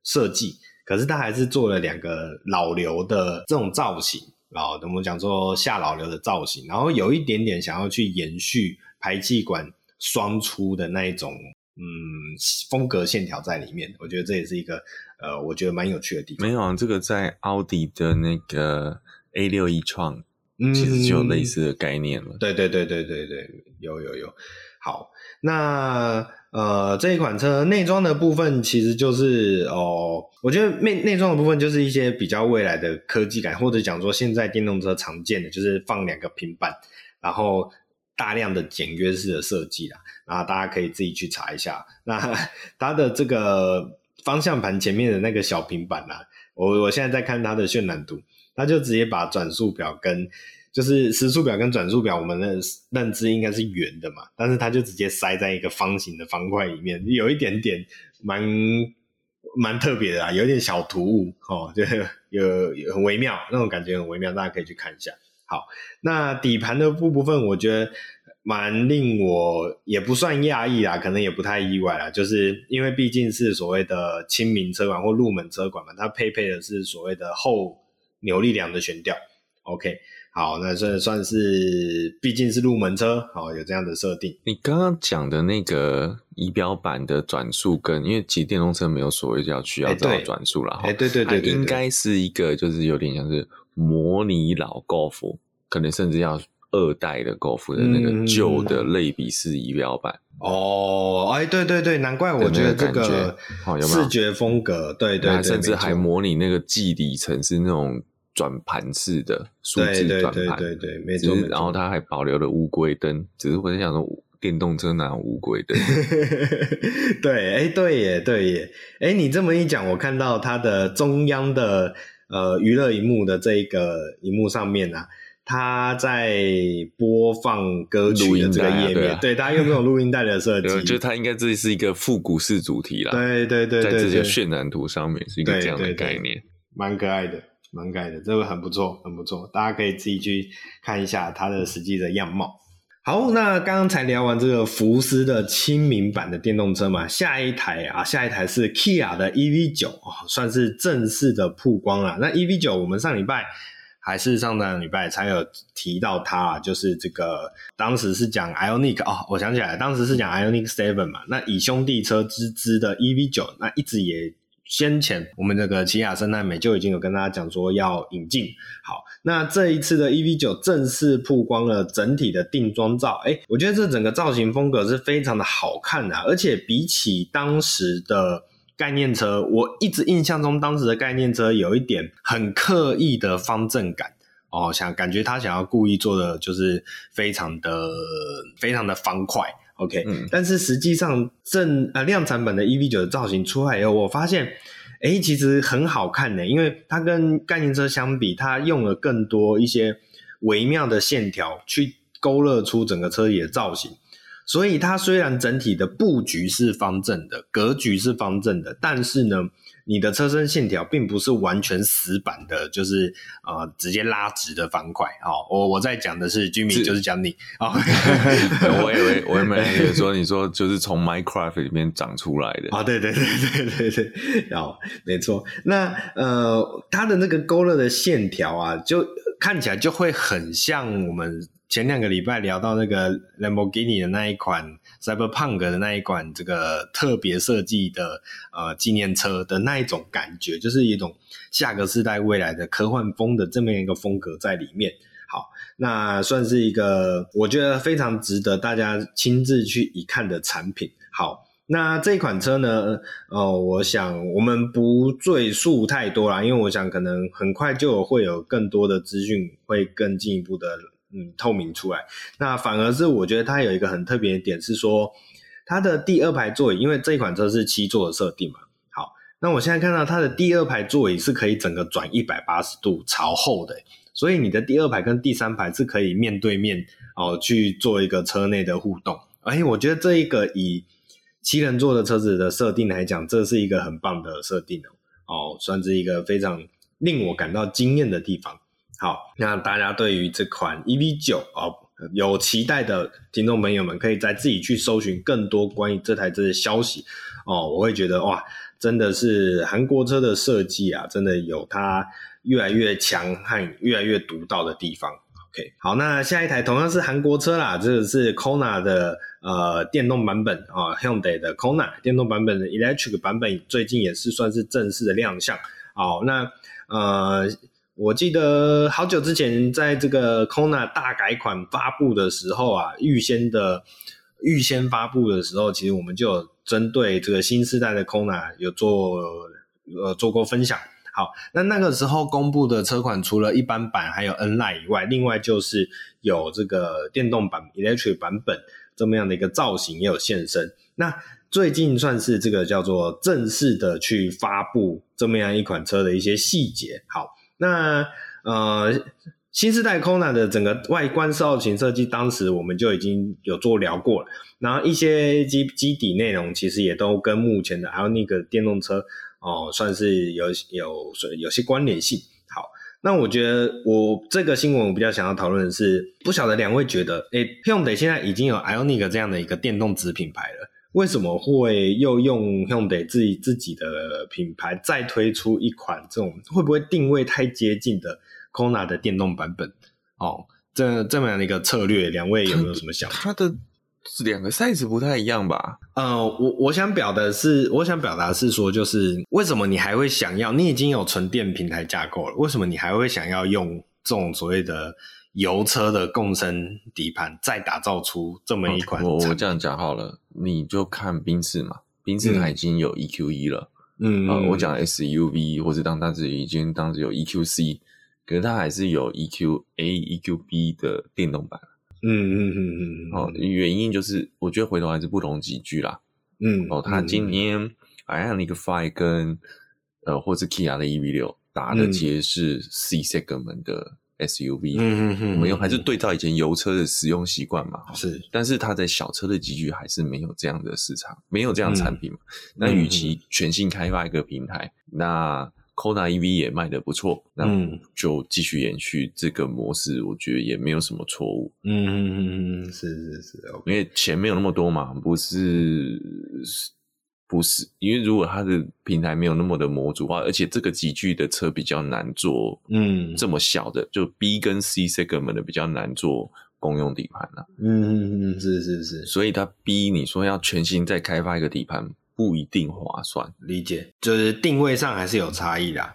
B: 设计，可是它还是做了两个老刘的这种造型，啊我们讲说下老刘的造型，然后有一点点想要去延续排气管双出的那一种。嗯，风格线条在里面，我觉得这也是一个呃，我觉得蛮有趣的地方。
C: 没有啊，这个在奥迪的那个 A 六 e 创，其实就有类似的概念了。
B: 嗯、对对对对对对，有有有。好，那呃，这一款车内装的部分其实就是哦，我觉得内内装的部分就是一些比较未来的科技感，或者讲说现在电动车常见的就是放两个平板，然后。大量的简约式的设计啦，然后大家可以自己去查一下。那 [laughs] 它的这个方向盘前面的那个小平板啊，我我现在在看它的渲染图，它就直接把转速表跟就是时速表跟转速表，我们的认知应该是圆的嘛，但是它就直接塞在一个方形的方块里面，有一点点蛮蛮特别的啊，有点小突兀哦，就有很微妙那种感觉，很微妙，大家可以去看一下。好，那底盘的部部分，我觉得蛮令我也不算讶异啦，可能也不太意外啦，就是因为毕竟是所谓的亲民车款或入门车款嘛，它配备的是所谓的后扭力梁的悬吊。OK，好，那这算是毕竟是入门车，好，有这样的设定。
C: 你刚刚讲的那个仪表板的转速跟，因为其实电动车没有所谓要需要这种转速了哈，
B: 哎，对对对对，
C: 应该是一个就是有点像是。模拟老高尔夫，可能甚至要二代的高尔夫的那个旧的类比式仪表板、
B: 嗯、哦，哎，对对对，难怪我觉得这个视觉风格，对对对，
C: 甚至还模拟那个记里程是那种转盘式的数字转盘，
B: 对对对对，没错。
C: 然后它还保留了乌龟灯，只是我在想说，电动车哪有乌龟灯？[laughs]
B: 对，哎，对耶，对耶，哎，你这么一讲，我看到它的中央的。呃，娱乐荧幕的这一个荧幕上面啊，它在播放歌曲的这个页面，啊啊、对，它用这种录音带的设计？
C: 就它应该这是一个复古式主题啦。
B: 对对对，对，对，
C: 在这些渲染图上面是一个这样的概念，
B: 蛮可爱的，蛮可爱的，这个很不错，很不错，大家可以自己去看一下它的实际的样貌。好，那刚刚才聊完这个福斯的亲民版的电动车嘛，下一台啊，下一台是 Kia 的 EV9 哦，算是正式的曝光了。那 EV9 我们上礼拜还是上上礼拜才有提到它，啊就是这个当时是讲 Ioniq 哦，我想起来，当时是讲 Ioniq 7嘛，那以兄弟车之姿的 EV9，那一直也。先前我们这个起亚生态美就已经有跟大家讲说要引进，好，那这一次的 EV9 正式曝光了整体的定妆照，诶，我觉得这整个造型风格是非常的好看的，而且比起当时的概念车，我一直印象中当时的概念车有一点很刻意的方正感。哦，想感觉他想要故意做的就是非常的非常的方块。OK，嗯，但是实际上正呃量产版的 EV 九的造型出来以后，我发现，诶，其实很好看呢，因为它跟概念车相比，它用了更多一些微妙的线条去勾勒出整个车体的造型，所以它虽然整体的布局是方正的，格局是方正的，但是呢。你的车身线条并不是完全死板的，就是呃直接拉直的方块。好，我我在讲的是居民，就是讲你 [laughs] 啊。
C: 我以为我以为说 [laughs] 你说就是从 Minecraft 里面长出来的
B: 啊，对对对对对对，好，没错。那呃，它的那个勾勒的线条啊，就看起来就会很像我们前两个礼拜聊到那个 Lamborghini 的那一款。Cyberpunk 的那一款这个特别设计的呃纪念车的那一种感觉，就是一种下个世代未来的科幻风的这么一个风格在里面。好，那算是一个我觉得非常值得大家亲自去一看的产品。好，那这款车呢，呃，我想我们不赘述太多啦，因为我想可能很快就会有更多的资讯会更进一步的嗯透明出来。那反而是我觉得它有一个很特别的点是说，它的第二排座椅，因为这一款车是七座的设定嘛。好，那我现在看到它的第二排座椅是可以整个转一百八十度朝后的。所以你的第二排跟第三排是可以面对面哦去做一个车内的互动，哎，我觉得这一个以七人座的车子的设定来讲，这是一个很棒的设定哦，哦，算是一个非常令我感到惊艳的地方。好，那大家对于这款 EV9 哦有期待的听众朋友们，可以再自己去搜寻更多关于这台车的消息哦。我会觉得哇，真的是韩国车的设计啊，真的有它。越来越强悍，越来越独到的地方。OK，好，那下一台同样是韩国车啦，这个是 Kona 的呃电动版本啊，Hyundai 的 Kona 电动版本的 Electric 版本，最近也是算是正式的亮相。好，那呃，我记得好久之前在这个 Kona 大改款发布的时候啊，预先的预先发布的时候，其实我们就有针对这个新世代的 Kona 有做呃做过分享。好，那那个时候公布的车款，除了一般版还有 N-Line 以外，另外就是有这个电动版 Electric 版本这么样的一个造型也有现身。那最近算是这个叫做正式的去发布这么样一款车的一些细节。好，那呃新世代 Kona 的整个外观造型设计，当时我们就已经有做聊过了，然后一些基基底内容其实也都跟目前的 IONIQ 电动车。哦，算是有有有些关联性。好，那我觉得我这个新闻我比较想要讨论的是，不晓得两位觉得，诶，Hyundai 现在已经有 IONIQ 这样的一个电动子品牌了，为什么会又用 Hyundai 自己自己的品牌再推出一款这种会不会定位太接近的 Kona 的电动版本？哦，这这么样的一个策略，两位有没有什么想法？
C: 它的。两个 size 不太一样吧？
B: 呃，我我想表的是，我想表达是说，就是为什么你还会想要？你已经有纯电平台架构了，为什么你还会想要用这种所谓的油车的共生底盘，再打造出这么一款？
C: 我我这样讲好了，你就看宾士嘛，宾士它已经有 EQE 了，嗯，呃、我讲 SUV 或者当当时已经当时有 EQC，可是它还是有 EQA、EQB 的电动版。嗯嗯嗯嗯，哦，原因就是我觉得回头还是不同几句啦。嗯，哦，它今年 IONIQ 5跟呃，或是 Kia 的 EV 六打的其实是 C segment 的 SUV。嗯嗯嗯，我们用还是对照以前油车的使用习惯嘛。是，但是它在小车的级距还是没有这样的市场，没有这样的产品嘛。那与其全新开发一个平台，那 Kona EV 也卖得不错，那就继续延续这个模式，我觉得也没有什么错误。嗯嗯嗯嗯，是是是，okay. 因为钱没有那么多嘛，不是不是，因为如果它的平台没有那么的模组化，而且这个级距的车比较难做，嗯，这么小的就 B 跟 C segment 的比较难做公用底盘了。嗯嗯嗯，是是是，所以它 B 你说要全新再开发一个底盘。不一定划算，
B: 理解，就是定位上还是有差异啦。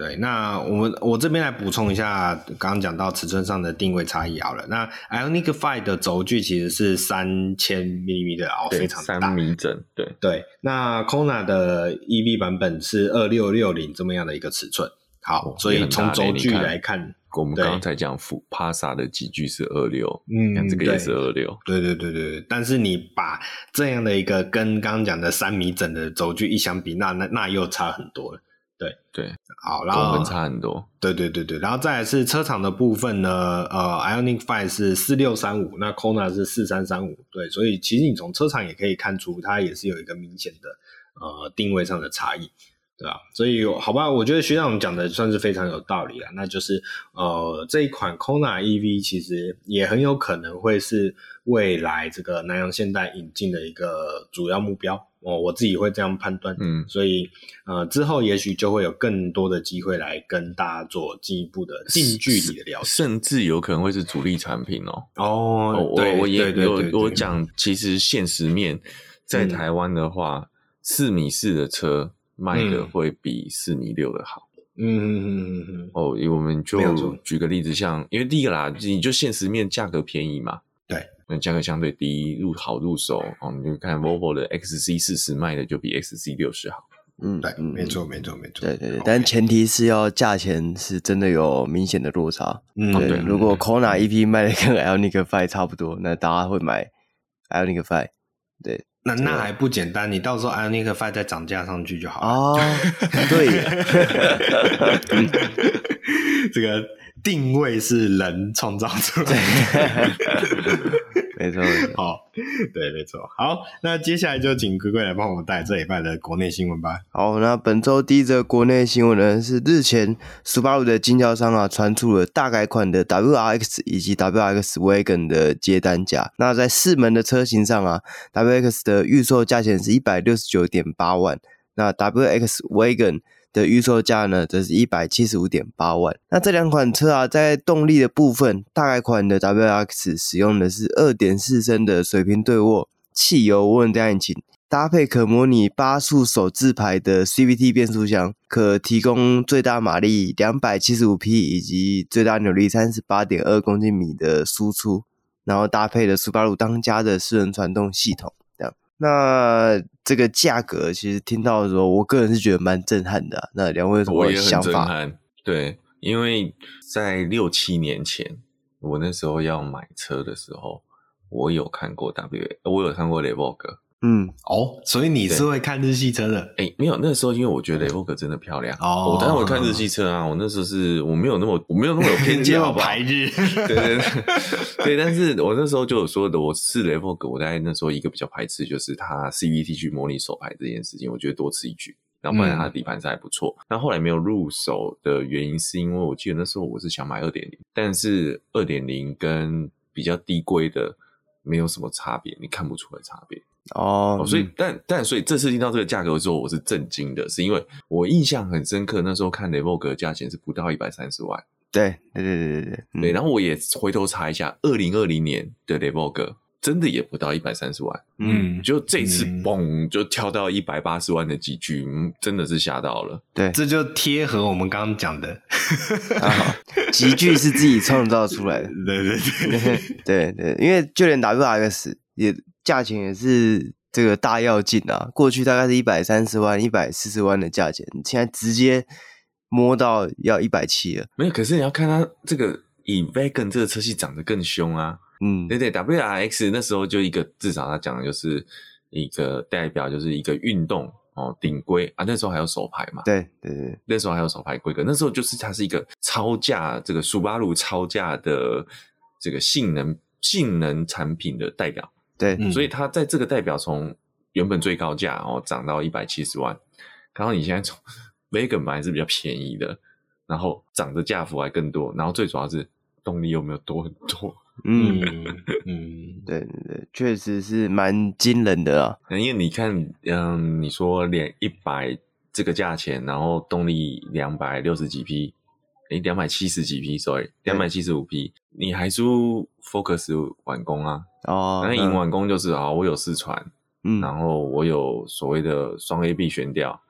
B: 对，那我们我这边来补充一下，刚刚讲到尺寸上的定位差异好了。那 Ioniq 5的轴距其实是三千 mm 的，哦，非常大，
C: 三米整。对
B: 对，那 Kona 的 EV 版本是二六六零这么样的一个尺寸。好，所以从轴距来看。
C: 我们刚刚才讲，福帕萨的几距是二六，嗯，这个也是二六，
B: 对对对对。但是你把这样的一个跟刚刚讲的三米整的轴距一相比，那那那又差很多了。对
C: 对，
B: 好，然后
C: 差很多。
B: 对对对对，然后再来是车长的部分呢，呃，Ionic Five 是四六三五，那 Kona 是四三三五，对，所以其实你从车长也可以看出，它也是有一个明显的呃定位上的差异。对吧，所以好吧，我觉得学长讲的算是非常有道理啊。那就是呃，这一款 Kona EV 其实也很有可能会是未来这个南洋现代引进的一个主要目标哦，我自己会这样判断。嗯，所以呃，之后也许就会有更多的机会来跟大家做进一步的近距离的了解，
C: 甚至有可能会是主力产品哦。
B: 哦，
C: 对，我也有我讲，其实现实面在台湾的话，四米四的车。卖的会比四米六的好，
B: 嗯嗯嗯嗯嗯。
C: 哦，我们就举个例子，像因为第一个啦，你就现实面价格便宜嘛，
B: 对，
C: 那价格相对低，入好入手。哦，你就看 Volvo 的 XC 四十卖的就比 XC 六十好。
B: 嗯，对，没错，没错，没错。
A: 对对对，但前提是要价钱是真的有明显的落差。嗯，对。如果 Kona EP 卖的跟 Ioniq 5差不多，那大家会买 Ioniq 5。对，
B: 那那还不简单？你到时候 Ioniq 5再涨价上去就好了。
A: 哦，[laughs] 对。[laughs]
B: 这个定位是人创造出来的。[laughs]
A: 没错，
B: 好，对，没错，好，那接下来就请龟龟来帮我们带这礼拜的国内新闻吧。
A: 好，那本周第一则国内新闻呢，是日前苏巴鲁的经销商啊传出了大改款的 WRX 以及 WRX Wagon 的接单价。那在四门的车型上啊，WRX 的预售价钱是一百六十九点八万，那 WRX Wagon 的预售价呢，则是一百七十五点八万。那这两款车啊，在动力的部分，大改款的 W X 使用的是二点四升的水平对卧汽油涡轮增压引擎，搭配可模拟八速手自排的 CVT 变速箱，可提供最大马力两百七十五匹以及最大扭力三十八点二公斤米的输出，然后搭配了苏巴鲁当家的四轮传动系统。那这个价格其实听到的时候，我个人是觉得蛮震撼的啊。那两位有什么想法？
C: 我也很震撼。对，因为在六七年前，我那时候要买车的时候，我有看过 W，我有看过雷 Vogue。
A: 嗯，
B: 哦，所以你是会看日系车的？
C: 哎、欸，没有，那时候因为我觉得雷 Vogue 真的漂亮。哦，我当然会看日系车啊。我那时候是我没有那么我没有那么有偏 [laughs] 见，好不好？
B: 排日。[laughs]
C: 对对对，对，但是我那时候就有说的，我是雷 Vogue，我在那时候一个比较排斥就是它 CVT 去模拟手排这件事情，我觉得多此一举。然后发现它的底盘是还不错，那、嗯、后来没有入手的原因是因为我记得那时候我是想买二点零，但是二点零跟比较低规的没有什么差别，你看不出来差别。
A: 哦、oh，
C: 所以但但所以这次听到这个价格的时候，我是震惊的，是因为我印象很深刻，那时候看雷 Vogue 的价钱是不到一百三十万。
A: 对对对对对对，
C: 对。然后我也回头查一下，二零二零年的雷 Vogue 真的也不到一百三十万。嗯，就这次嘣就跳到一百八十万的级距，真的是吓到了。
A: 对，
B: 这就贴合我们刚刚讲的，
A: 级距是自己创造出来的。[laughs]
B: 对对对 [laughs]
A: 对对，因为就连 WRX 也。价钱也是这个大要进啊！过去大概是一百三十万、一百四十万的价钱，现在直接摸到要一百七了。
C: 没有，可是你要看它这个以 Vagon 这个车系长得更凶啊！
A: 嗯，
C: 对对，WRX 那时候就一个，至少他讲的就是一个代表，就是一个运动哦，顶规啊。那时候还有手牌嘛？
A: 对对对，
C: 那时候还有手牌规格。那时候就是它是一个超价，这个苏巴鲁超价的这个性能性能产品的代表。
A: 对、
C: 嗯，所以它在这个代表从原本最高价哦涨到一百七十万，然后你现在从 [laughs] Wagon 还是比较便宜的，然后涨的价幅还更多，然后最主要是动力又没有多很多，
A: 嗯 [laughs] 嗯，对对对，确实是蛮惊人的啊。
C: 因为你看，嗯，你说连一百这个价钱，然后动力两百六十几匹。诶，两百七十几匹，sorry，两百七十五匹，你还输 Focus 完工啊？
A: 哦，
C: 那引晚工就是啊，我有四传，嗯，然后我有所谓的双 A B 悬吊，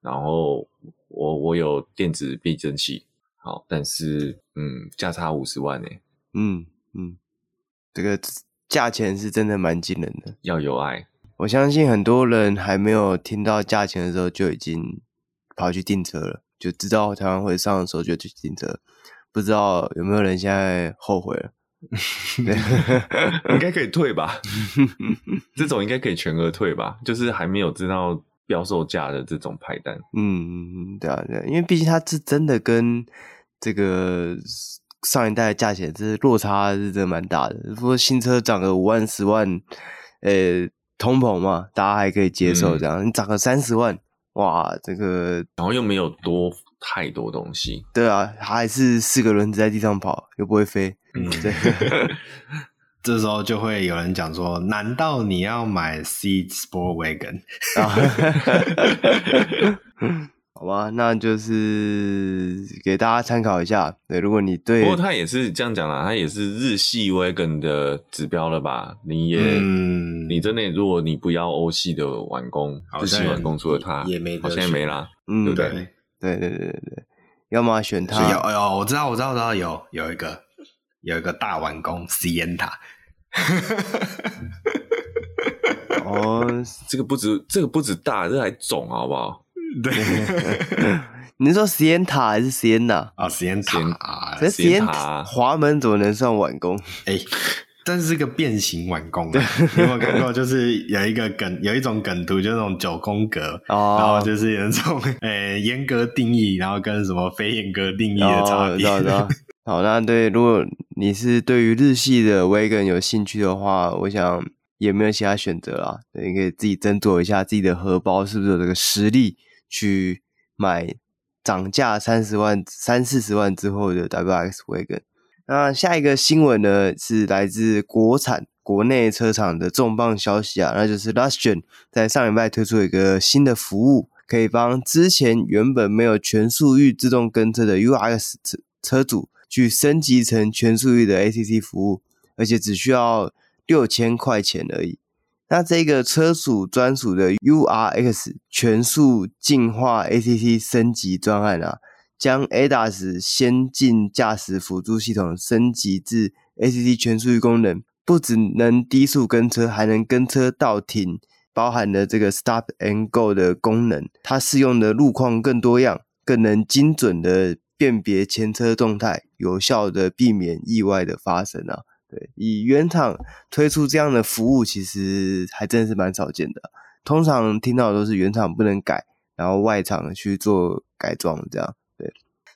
C: 然后我我有电子避震器，好，但是嗯，价差五十万呢、欸，
A: 嗯嗯，这个价钱是真的蛮惊人的，
C: 要有爱，
A: 我相信很多人还没有听到价钱的时候就已经跑去订车了。就知道台湾会上的时候就去订车，不知道有没有人现在后悔了？[laughs]
C: 应该可以退吧？[laughs] 这种应该可以全额退吧？就是还没有知道标售价的这种派单。
A: 嗯嗯嗯，对啊对啊，因为毕竟它是真的跟这个上一代的价钱是落差是真的蛮大的。如果新车涨个五万十万，呃、欸，通膨嘛，大家还可以接受这样。嗯、你涨个三十万。哇，这个
C: 然后又没有多太多东西，
A: 对啊，还是四个轮子在地上跑，又不会飞，嗯，对。[laughs]
B: 这时候就会有人讲说：难道你要买 C Sport Wagon？[laughs]
A: 好吧，那就是给大家参考一下。对，如果你对，
C: 不过他也是这样讲啦，他也是日系 Wagon 的指标了吧？你也，嗯、你真的，如果你不要欧系的完工，日系完工除了它，
B: 也没，
C: 好像也没啦，
A: 嗯，
C: 对不对？
A: 对对对对对。要么选他。
B: 有有，我知道，我知道，我知道有有一个有一个大碗公 Sienta。
C: 哦，[laughs] 这个不止，这个不止大，这个还肿，好不好？[laughs]
B: 对。[laughs]
A: 你是说 Sienta 还是 Sienna
B: 啊？Sienta，
A: 这 Sienta 滑门怎么能算碗公？
B: 哎、欸，但是是个变形碗公。对，你有没有看过？就是有一个梗，有一种梗图，就是那种九宫格，哦、然后就是有那种诶严、欸、格定义，然后跟什么非严格定义的差别。
A: 哦、知道 [laughs] 好，那对，如果你是对于日系的 Wagon 有兴趣的话，我想也没有其他选择啦。你可以自己斟酌一下自己的荷包是不是有这个实力去买。涨价三十万、三四十万之后的 WRX Wagon。那下一个新闻呢，是来自国产国内车厂的重磅消息啊，那就是 Lustgen 在上礼拜推出一个新的服务，可以帮之前原本没有全速域自动跟车的 URX 车车主去升级成全速域的 ACC 服务，而且只需要六千块钱而已。那这个车主专属的 URX 全速进化 ACC 升级专案啊，将 ADAS 先进驾驶辅助系统升级至 ACC 全速域功能，不只能低速跟车，还能跟车到停，包含了这个 Stop and Go 的功能。它适用的路况更多样，更能精准的辨别前车动态，有效的避免意外的发生啊。对，以原厂推出这样的服务，其实还真是蛮少见的。通常听到的都是原厂不能改，然后外厂去做改装这样。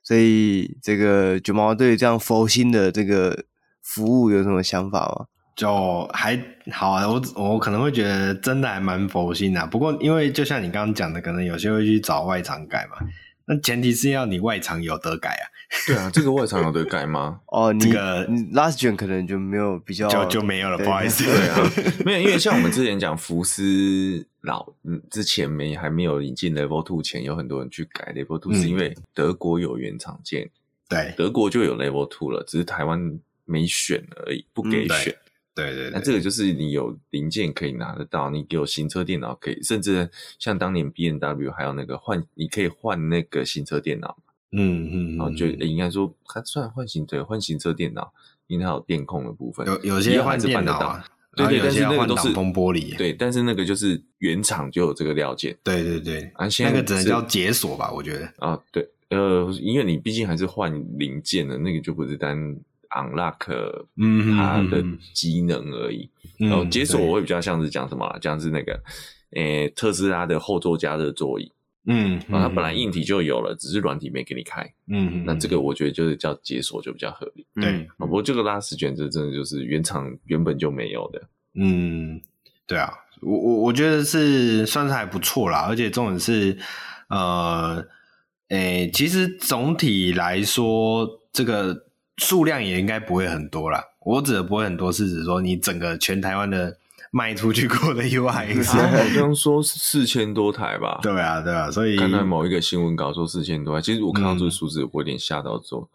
A: 所以这个卷毛对这样佛心的这个服务有什么想法吗？
B: 就还好啊，我我可能会觉得真的还蛮佛心的。不过因为就像你刚刚讲的，可能有些会去找外场改嘛。那前提是要你外场有得改啊。
C: 对啊，这个外场有得改吗？[laughs]
A: 哦，你这个 last gen 可能就没有比较，
B: 就就没有了，不好意思。
C: 对啊，没有，因为像我们之前讲福斯老，嗯，之前没还没有引进 Level Two 前，有很多人去改 Level Two，是因为德国有原厂件，
B: 对，
C: 德国就有 Level Two 了，只是台湾没选而已，不给选。
B: 对对，
C: 那这个就是你有零件可以拿得到，你给我行车电脑可以，甚至像当年 B N W 还有那个换，你可以换那个行车电脑。
B: 嗯嗯，
C: 然后就应该说，它算换行对换行车电脑，因为它有电控的部分，
B: 有有些换电脑啊，
C: 对对，但是那个都是
B: 挡风玻璃，
C: 对，但是那个就是原厂就有这个料件，
B: 对对对，啊，现在那个只能叫解锁吧，我觉得。
C: 啊，对，呃，因为你毕竟还是换零件的，那个就不是单 unlock，嗯，它的机能而已，然后解锁我会比较像是讲什么，像是那个，诶，特斯拉的后座加热座椅。
B: 嗯，
C: 啊，它本来硬体就有了，只是软体没给你开。嗯，那这个我觉得就是叫解锁就比较合理。
B: 对，
C: 啊，不过这个拉丝卷这真的就是原厂原本就没有的。
B: 嗯，对啊，我我我觉得是算是还不错啦，而且重点是，呃，诶，其实总体来说，这个数量也应该不会很多啦。我指的不会很多，是指说你整个全台湾的。卖出去过的 UIX，
C: 好像说四千多台吧？
B: 对啊，对啊，所以
C: 看到某一个新闻稿说四千多台，其实我看到这个数字，我有点吓到，说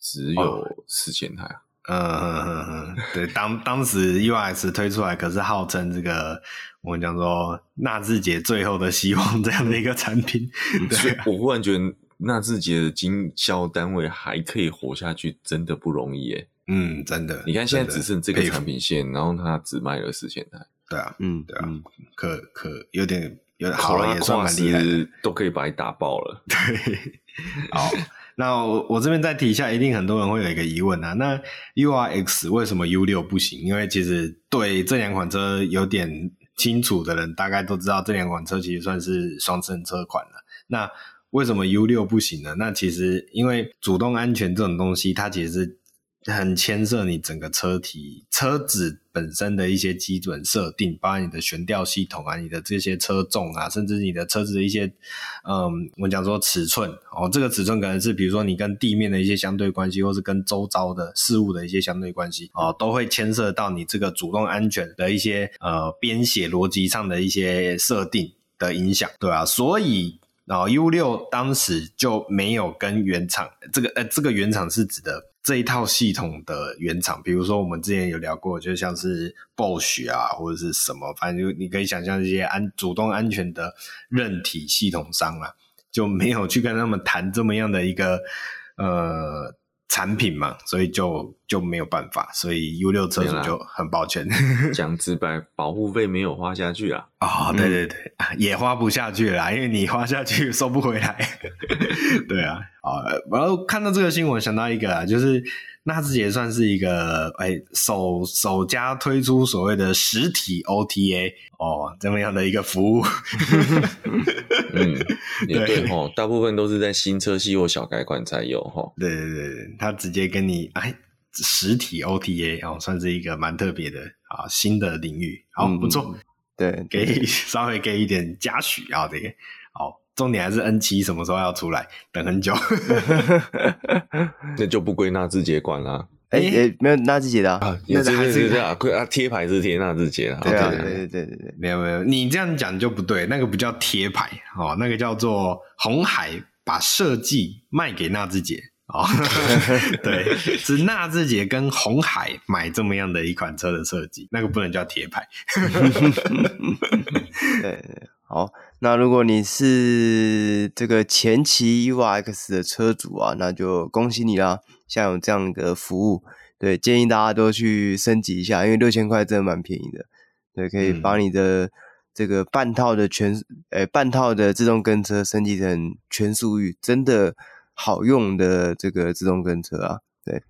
C: 只有四千台啊。
B: 嗯嗯嗯嗯，对，[laughs] 当当时 URX 推出来，可是号称这个我们讲说纳智捷最后的希望这样的一个产品。对啊，
C: 我忽然觉得纳智捷的经销单位还可以活下去，真的不容易耶。
B: 嗯，真的，
C: 你看现在只剩这个产品线，然后它只卖了四千台。
B: 对啊，嗯，对啊，可可有点有点好了，也算蛮厉害的，
C: 都可以把你打爆了。
B: 对，好，那我我这边再提一下，一定很多人会有一个疑问啊，那 URX 为什么 U 六不行？因为其实对这两款车有点清楚的人，大概都知道这两款车其实算是双生车款了。那为什么 U 六不行呢？那其实因为主动安全这种东西，它其实。很牵涉你整个车体、车子本身的一些基准设定，包括你的悬吊系统啊、你的这些车重啊，甚至你的车子的一些，嗯，我讲说尺寸哦，这个尺寸可能是比如说你跟地面的一些相对关系，或是跟周遭的事物的一些相对关系哦，都会牵涉到你这个主动安全的一些呃编写逻辑上的一些设定的影响，对啊，所以然后 U 六当时就没有跟原厂这个呃，这个原厂是指的。这一套系统的原厂，比如说我们之前有聊过，就像是 Bosch 啊，或者是什么，反正就你可以想象这些安主动安全的韧体系统商啊，就没有去跟他们谈这么样的一个呃。产品嘛，所以就就没有办法，所以 U 六车主就很抱歉。[laughs]
C: 讲直白，保护费没有花下去啊！[laughs]
B: 啊、哦，对对对，也花不下去了啦，因为你花下去收不回来。[laughs] 对啊，啊，然后看到这个新闻，想到一个啊，就是。纳智捷算是一个哎、欸、首首家推出所谓的实体 OTA 哦，这么样的一个服务。
C: 嗯，也对哦，大部分都是在新车系或小改款才有哦。
B: 对对对，他直接跟你哎实体 OTA 哦，算是一个蛮特别的啊新的领域，好、嗯、不错。
A: 对，
B: 给 [laughs] 稍微给一点嘉许啊，这个好。重点还是 N 七什么时候要出来？等很久，[laughs]
C: 那就不归纳智捷管了。
A: 哎、欸欸，没有纳智捷的啊，
C: 也是还是这样，归啊贴牌是贴纳智捷的。
A: 对啊，对对对对对，
B: 没有没有，你这样讲就不对，那个不叫贴牌哦，那个叫做红海把设计卖给纳智捷哦。[laughs] 对，是纳智捷跟红海买这么样的一款车的设计，那个不能叫铁牌。
A: 对，[laughs] 对，好。那如果你是这个前期 URX 的车主啊，那就恭喜你啦！像有这样的服务，对，建议大家都去升级一下，因为六千块真的蛮便宜的。对，可以把你的这个半套的全，诶、欸、半套的自动跟车升级成全速域，真的好用的这个自动跟车啊。对，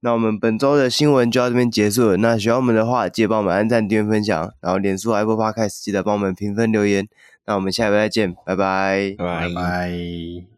A: 那我们本周的新闻就到这边结束了。那喜欢我们的话，记得帮我们按赞、订阅、分享，然后脸书、Apple Podcast 记得帮我们评分留言。那我们下礼拜再见，拜拜，
B: 拜拜。